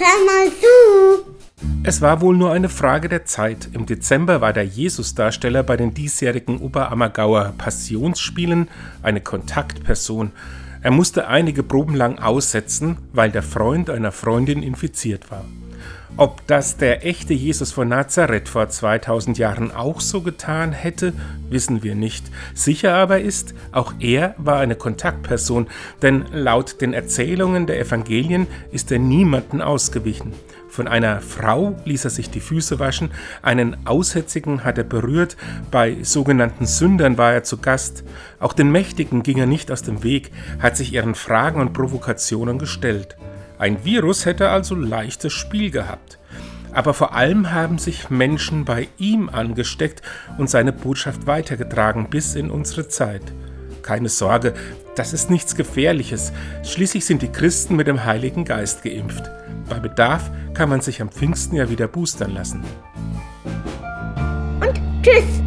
hör mal zu. Es war wohl nur eine Frage der Zeit. Im Dezember war der Jesusdarsteller bei den diesjährigen Oberammergauer Passionsspielen eine Kontaktperson. Er musste einige Proben lang aussetzen, weil der Freund einer Freundin infiziert war. Ob das der echte Jesus von Nazareth vor 2000 Jahren auch so getan hätte, wissen wir nicht. Sicher aber ist, auch er war eine Kontaktperson, denn laut den Erzählungen der Evangelien ist er niemanden ausgewichen. Von einer Frau ließ er sich die Füße waschen, einen Aussätzigen hat er berührt, bei sogenannten Sündern war er zu Gast, auch den Mächtigen ging er nicht aus dem Weg, hat sich ihren Fragen und Provokationen gestellt. Ein Virus hätte also leichtes Spiel gehabt. Aber vor allem haben sich Menschen bei ihm angesteckt und seine Botschaft weitergetragen bis in unsere Zeit. Keine Sorge, das ist nichts Gefährliches. Schließlich sind die Christen mit dem Heiligen Geist geimpft. Bei Bedarf kann man sich am Pfingsten ja wieder boostern lassen. Und tschüss.